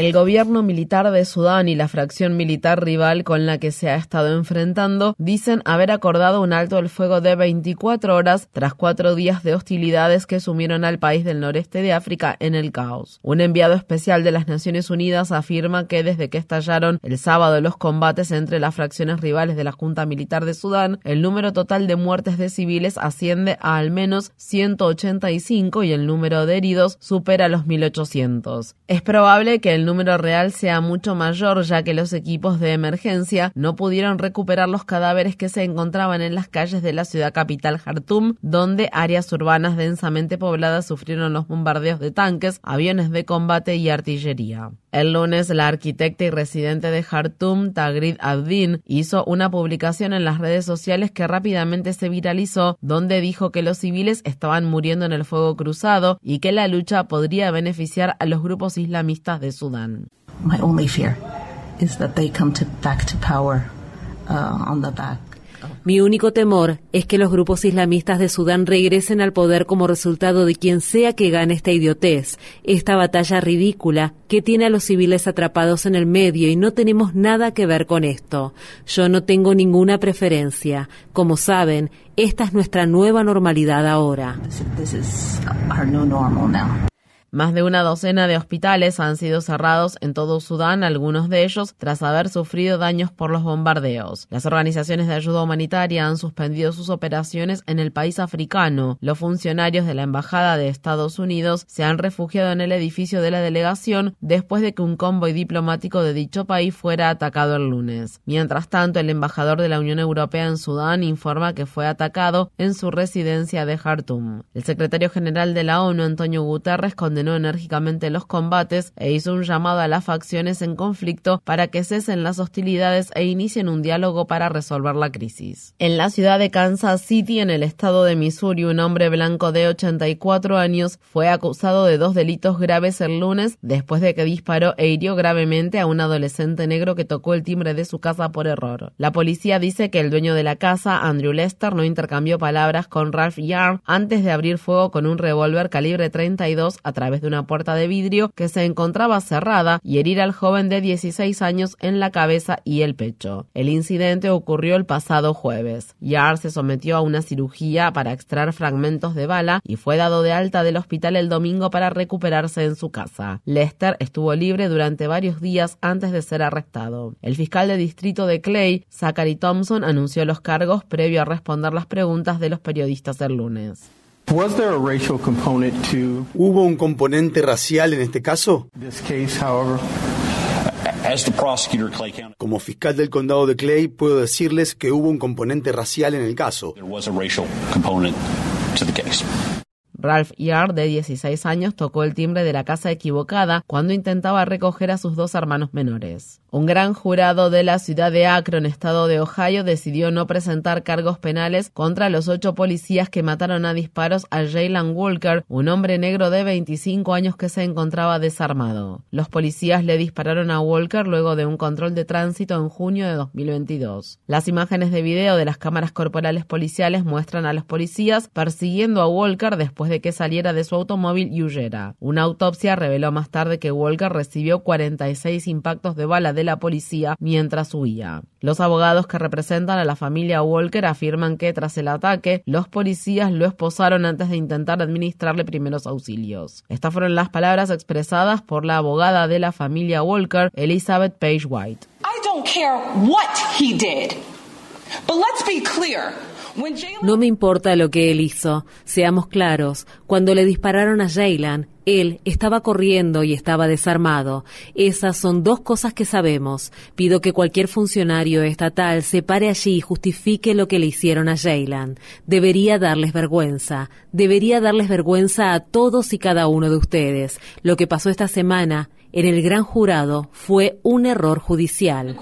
El gobierno militar de Sudán y la fracción militar rival con la que se ha estado enfrentando dicen haber acordado un alto el fuego de 24 horas tras cuatro días de hostilidades que sumieron al país del noreste de África en el caos. Un enviado especial de las Naciones Unidas afirma que desde que estallaron el sábado los combates entre las fracciones rivales de la Junta Militar de Sudán, el número total de muertes de civiles asciende a al menos 185 y el número de heridos supera los 1800. Es probable que el número real sea mucho mayor ya que los equipos de emergencia no pudieron recuperar los cadáveres que se encontraban en las calles de la ciudad capital Jartum, donde áreas urbanas densamente pobladas sufrieron los bombardeos de tanques, aviones de combate y artillería. El lunes, la arquitecta y residente de Jartum, Tagrid Abdin, hizo una publicación en las redes sociales que rápidamente se viralizó, donde dijo que los civiles estaban muriendo en el fuego cruzado y que la lucha podría beneficiar a los grupos islamistas de Sudán. My only fear is that they come back to power uh, on the back mi único temor es que los grupos islamistas de Sudán regresen al poder como resultado de quien sea que gane esta idiotez, esta batalla ridícula que tiene a los civiles atrapados en el medio y no tenemos nada que ver con esto. Yo no tengo ninguna preferencia. Como saben, esta es nuestra nueva normalidad ahora. Más de una docena de hospitales han sido cerrados en todo Sudán, algunos de ellos tras haber sufrido daños por los bombardeos. Las organizaciones de ayuda humanitaria han suspendido sus operaciones en el país africano. Los funcionarios de la Embajada de Estados Unidos se han refugiado en el edificio de la delegación después de que un convoy diplomático de dicho país fuera atacado el lunes. Mientras tanto, el embajador de la Unión Europea en Sudán informa que fue atacado en su residencia de Khartoum. El secretario general de la ONU, Antonio Guterres, condenó enérgicamente los combates e hizo un llamado a las facciones en conflicto para que cesen las hostilidades e inicien un diálogo para resolver la crisis. En la ciudad de Kansas City, en el estado de Missouri, un hombre blanco de 84 años fue acusado de dos delitos graves el lunes después de que disparó e hirió gravemente a un adolescente negro que tocó el timbre de su casa por error. La policía dice que el dueño de la casa, Andrew Lester, no intercambió palabras con Ralph Yarn antes de abrir fuego con un revólver calibre 32 a través de una puerta de vidrio que se encontraba cerrada y herir al joven de 16 años en la cabeza y el pecho. El incidente ocurrió el pasado jueves. Yar se sometió a una cirugía para extraer fragmentos de bala y fue dado de alta del hospital el domingo para recuperarse en su casa. Lester estuvo libre durante varios días antes de ser arrestado. El fiscal de distrito de Clay, Zachary Thompson, anunció los cargos previo a responder las preguntas de los periodistas el lunes. ¿Hubo un componente racial en este caso? Como fiscal del condado de Clay, puedo decirles que hubo un componente racial en el caso. Ralph Yard, de 16 años, tocó el timbre de la casa equivocada cuando intentaba recoger a sus dos hermanos menores. Un gran jurado de la ciudad de Akron, estado de Ohio, decidió no presentar cargos penales contra los ocho policías que mataron a disparos a Jalen Walker, un hombre negro de 25 años que se encontraba desarmado. Los policías le dispararon a Walker luego de un control de tránsito en junio de 2022. Las imágenes de video de las cámaras corporales policiales muestran a los policías persiguiendo a Walker después de que saliera de su automóvil y huyera. Una autopsia reveló más tarde que Walker recibió 46 impactos de bala de la policía mientras huía. Los abogados que representan a la familia Walker afirman que tras el ataque, los policías lo esposaron antes de intentar administrarle primeros auxilios. Estas fueron las palabras expresadas por la abogada de la familia Walker, Elizabeth Page White. I don't care what he did. But let's be clear. No me importa lo que él hizo. Seamos claros. Cuando le dispararon a Jaylan, él estaba corriendo y estaba desarmado. Esas son dos cosas que sabemos. Pido que cualquier funcionario estatal se pare allí y justifique lo que le hicieron a Jaylan. Debería darles vergüenza. Debería darles vergüenza a todos y cada uno de ustedes. Lo que pasó esta semana en el gran jurado fue un error judicial.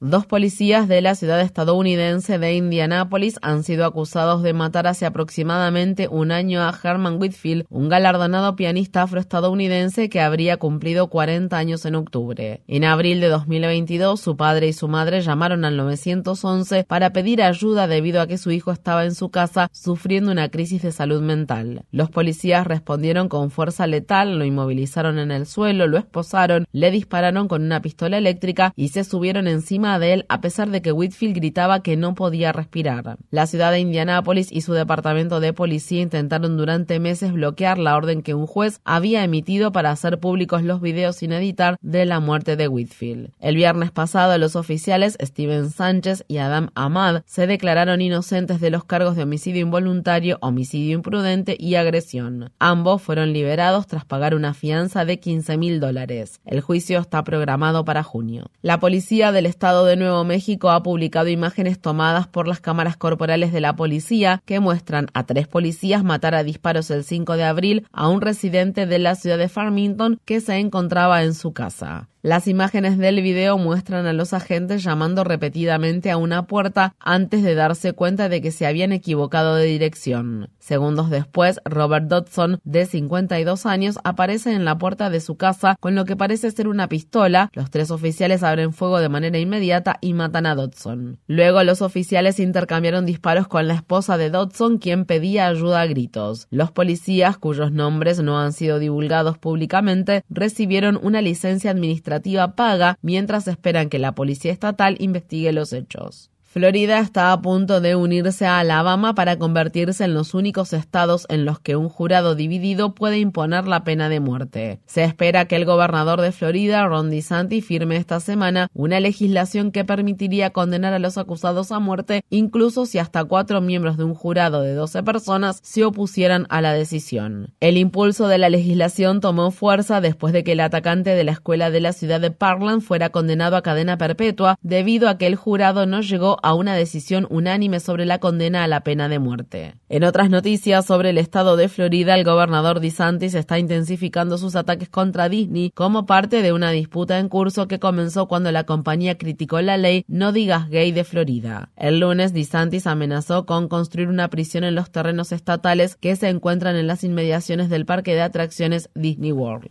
Dos policías de la ciudad estadounidense de Indianápolis han sido acusados de matar hace aproximadamente un año a Herman Whitfield, un galardonado pianista afroestadounidense que habría cumplido 40 años en octubre. En abril de 2022, su padre y su madre llamaron al 911 para pedir ayuda debido a que su hijo estaba en su casa sufriendo una crisis de salud mental. Los policías respondieron con fuerza letal, lo inmovilizaron en el suelo, lo esposaron, le dispararon con una pistola eléctrica y se subieron encima de él a pesar de que Whitfield gritaba que no podía respirar. La ciudad de Indianápolis y su departamento de policía intentaron durante meses bloquear la orden que un juez había emitido para hacer públicos los videos sin editar de la muerte de Whitfield. El viernes pasado los oficiales Steven Sánchez y Adam Ahmad se declararon inocentes de los cargos de homicidio involuntario, homicidio imprudente y agresión. Ambos fueron liberados tras pagar una fianza de 15 mil dólares. El juicio está programado para junio. La policía del estado de Nuevo México ha publicado imágenes tomadas por las cámaras corporales de la policía que muestran a tres policías matar a disparos el 5 de abril a un residente de la ciudad de Farmington que se encontraba en su casa. Las imágenes del video muestran a los agentes llamando repetidamente a una puerta antes de darse cuenta de que se habían equivocado de dirección. Segundos después, Robert Dodson, de 52 años, aparece en la puerta de su casa con lo que parece ser una pistola. Los tres oficiales abren fuego de manera inmediata y matan a Dodson. Luego los oficiales intercambiaron disparos con la esposa de Dodson, quien pedía ayuda a gritos. Los policías, cuyos nombres no han sido divulgados públicamente, recibieron una licencia administrativa paga mientras esperan que la policía estatal investigue los hechos. Florida está a punto de unirse a Alabama para convertirse en los únicos estados en los que un jurado dividido puede imponer la pena de muerte. Se espera que el gobernador de Florida, Ron DeSantis, firme esta semana una legislación que permitiría condenar a los acusados a muerte, incluso si hasta cuatro miembros de un jurado de 12 personas se opusieran a la decisión. El impulso de la legislación tomó fuerza después de que el atacante de la escuela de la ciudad de Parkland fuera condenado a cadena perpetua debido a que el jurado no llegó a una decisión unánime sobre la condena a la pena de muerte. En otras noticias sobre el estado de Florida, el gobernador DeSantis está intensificando sus ataques contra Disney como parte de una disputa en curso que comenzó cuando la compañía criticó la ley No digas gay de Florida. El lunes, DeSantis amenazó con construir una prisión en los terrenos estatales que se encuentran en las inmediaciones del parque de atracciones Disney World.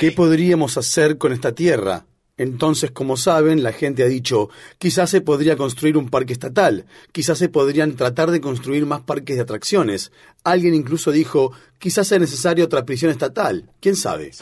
¿Qué podríamos hacer con esta tierra? Entonces, como saben, la gente ha dicho, quizás se podría construir un parque estatal, quizás se podrían tratar de construir más parques de atracciones. Alguien incluso dijo, quizás sea necesaria otra prisión estatal. ¿Quién sabe?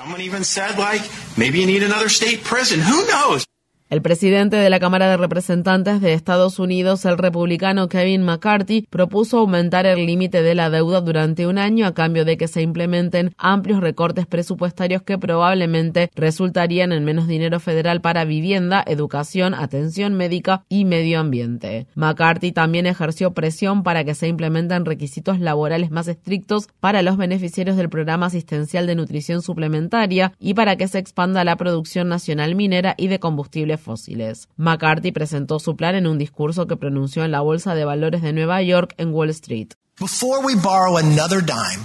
El presidente de la Cámara de Representantes de Estados Unidos, el republicano Kevin McCarthy, propuso aumentar el límite de la deuda durante un año a cambio de que se implementen amplios recortes presupuestarios que probablemente resultarían en menos dinero federal para vivienda, educación, atención médica y medio ambiente. McCarthy también ejerció presión para que se implementen requisitos laborales más estrictos para los beneficiarios del programa asistencial de nutrición suplementaria y para que se expanda la producción nacional minera y de fósiles. McCarthy presentó su plan en un discurso que pronunció en la Bolsa de Valores de Nueva York en Wall Street.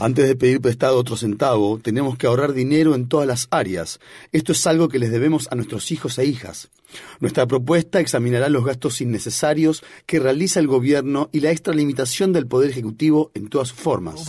Antes de pedir prestado otro centavo, tenemos que ahorrar dinero en todas las áreas. Esto es algo que les debemos a nuestros hijos e hijas. Nuestra propuesta examinará los gastos innecesarios que realiza el gobierno y la extralimitación del Poder Ejecutivo en todas sus formas.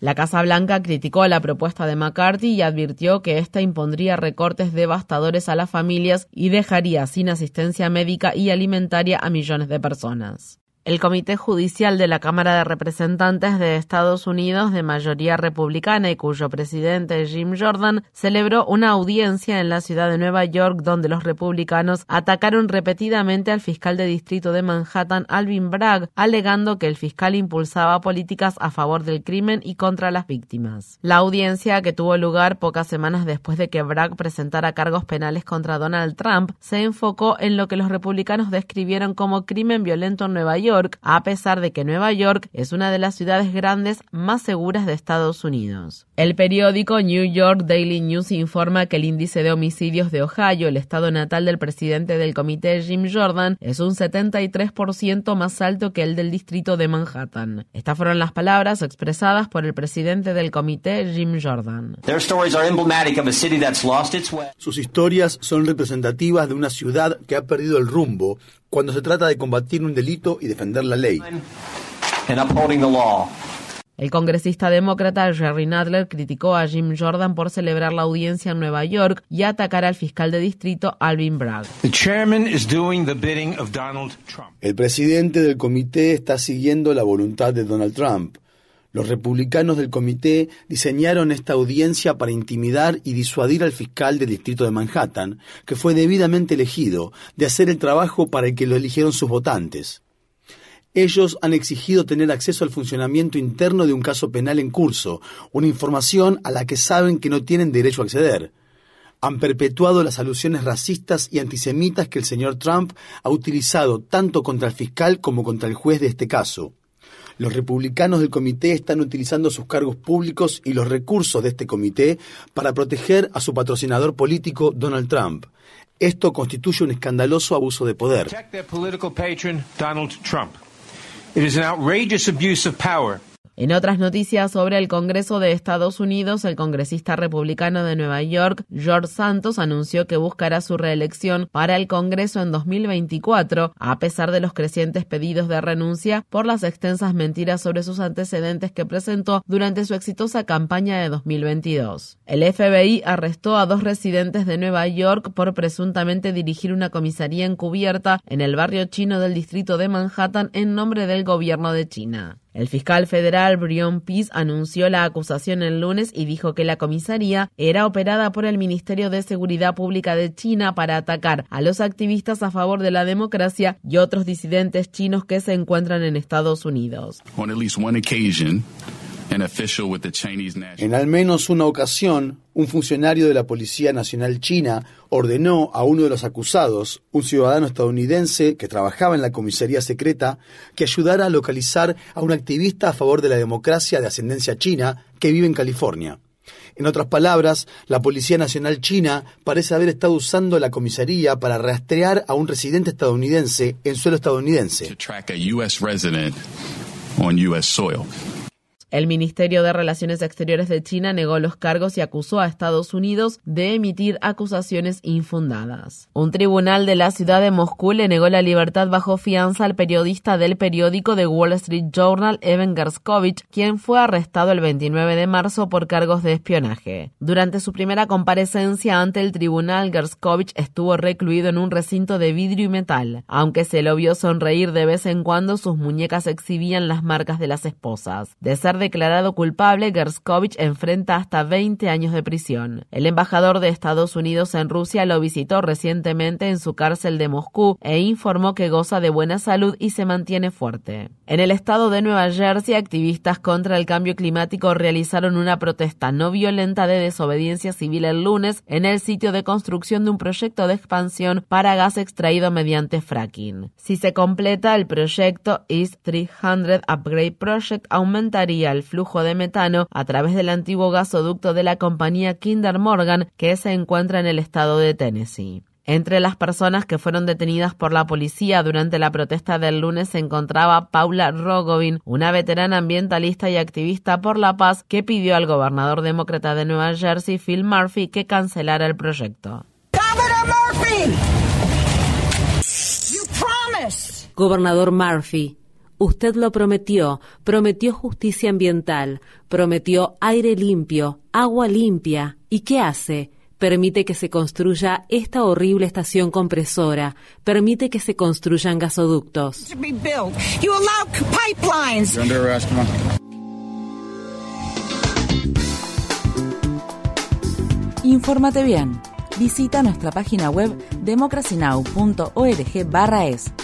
La Casa Blanca criticó la propuesta de McCarthy y advirtió que ésta impondría recortes devastadores a las familias y dejaría sin asistencia médica y alimentaria a millones de personas. El Comité Judicial de la Cámara de Representantes de Estados Unidos de mayoría republicana y cuyo presidente Jim Jordan celebró una audiencia en la ciudad de Nueva York donde los republicanos atacaron repetidamente al fiscal de distrito de Manhattan Alvin Bragg, alegando que el fiscal impulsaba políticas a favor del crimen y contra las víctimas. La audiencia, que tuvo lugar pocas semanas después de que Bragg presentara cargos penales contra Donald Trump, se enfocó en lo que los republicanos describieron como crimen violento en Nueva York a pesar de que Nueva York es una de las ciudades grandes más seguras de Estados Unidos. El periódico New York Daily News informa que el índice de homicidios de Ohio, el estado natal del presidente del comité Jim Jordan, es un 73% más alto que el del distrito de Manhattan. Estas fueron las palabras expresadas por el presidente del comité Jim Jordan. Sus historias son representativas de una ciudad que ha perdido el rumbo cuando se trata de combatir un delito y defender la ley. El congresista demócrata Jerry Nadler criticó a Jim Jordan por celebrar la audiencia en Nueva York y atacar al fiscal de distrito Alvin Bragg. El presidente del comité está siguiendo la voluntad de Donald Trump. Los republicanos del comité diseñaron esta audiencia para intimidar y disuadir al fiscal del distrito de Manhattan, que fue debidamente elegido, de hacer el trabajo para el que lo eligieron sus votantes. Ellos han exigido tener acceso al funcionamiento interno de un caso penal en curso, una información a la que saben que no tienen derecho a acceder. Han perpetuado las alusiones racistas y antisemitas que el señor Trump ha utilizado tanto contra el fiscal como contra el juez de este caso. Los republicanos del comité están utilizando sus cargos públicos y los recursos de este comité para proteger a su patrocinador político Donald Trump. Esto constituye un escandaloso abuso de poder. En otras noticias sobre el Congreso de Estados Unidos, el congresista republicano de Nueva York, George Santos, anunció que buscará su reelección para el Congreso en 2024, a pesar de los crecientes pedidos de renuncia por las extensas mentiras sobre sus antecedentes que presentó durante su exitosa campaña de 2022. El FBI arrestó a dos residentes de Nueva York por presuntamente dirigir una comisaría encubierta en el barrio chino del distrito de Manhattan en nombre del gobierno de China. El fiscal federal Brion Peace anunció la acusación el lunes y dijo que la comisaría era operada por el Ministerio de Seguridad Pública de China para atacar a los activistas a favor de la democracia y otros disidentes chinos que se encuentran en Estados Unidos. En al menos una ocasión, un funcionario de la Policía Nacional China ordenó a uno de los acusados, un ciudadano estadounidense que trabajaba en la comisaría secreta, que ayudara a localizar a un activista a favor de la democracia de ascendencia china que vive en California. En otras palabras, la Policía Nacional China parece haber estado usando la comisaría para rastrear a un residente estadounidense en suelo estadounidense. El Ministerio de Relaciones Exteriores de China negó los cargos y acusó a Estados Unidos de emitir acusaciones infundadas. Un tribunal de la ciudad de Moscú le negó la libertad bajo fianza al periodista del periódico The Wall Street Journal, Evan Gerskovich, quien fue arrestado el 29 de marzo por cargos de espionaje. Durante su primera comparecencia ante el tribunal, Gerskovich estuvo recluido en un recinto de vidrio y metal. Aunque se lo vio sonreír de vez en cuando, sus muñecas exhibían las marcas de las esposas. De ser declarado culpable, Gerskovich enfrenta hasta 20 años de prisión. El embajador de Estados Unidos en Rusia lo visitó recientemente en su cárcel de Moscú e informó que goza de buena salud y se mantiene fuerte. En el estado de Nueva Jersey, activistas contra el cambio climático realizaron una protesta no violenta de desobediencia civil el lunes en el sitio de construcción de un proyecto de expansión para gas extraído mediante fracking. Si se completa, el proyecto East 300 Upgrade Project aumentaría el flujo de metano a través del antiguo gasoducto de la compañía Kinder Morgan que se encuentra en el estado de Tennessee. Entre las personas que fueron detenidas por la policía durante la protesta del lunes se encontraba Paula Rogovin, una veterana ambientalista y activista por la paz que pidió al gobernador demócrata de Nueva Jersey, Phil Murphy, que cancelara el proyecto. Gobernador Murphy, Usted lo prometió, prometió justicia ambiental, prometió aire limpio, agua limpia. ¿Y qué hace? permite que se construya esta horrible estación compresora, permite que se construyan gasoductos. Infórmate bien. Visita nuestra página web democracynow.org/es.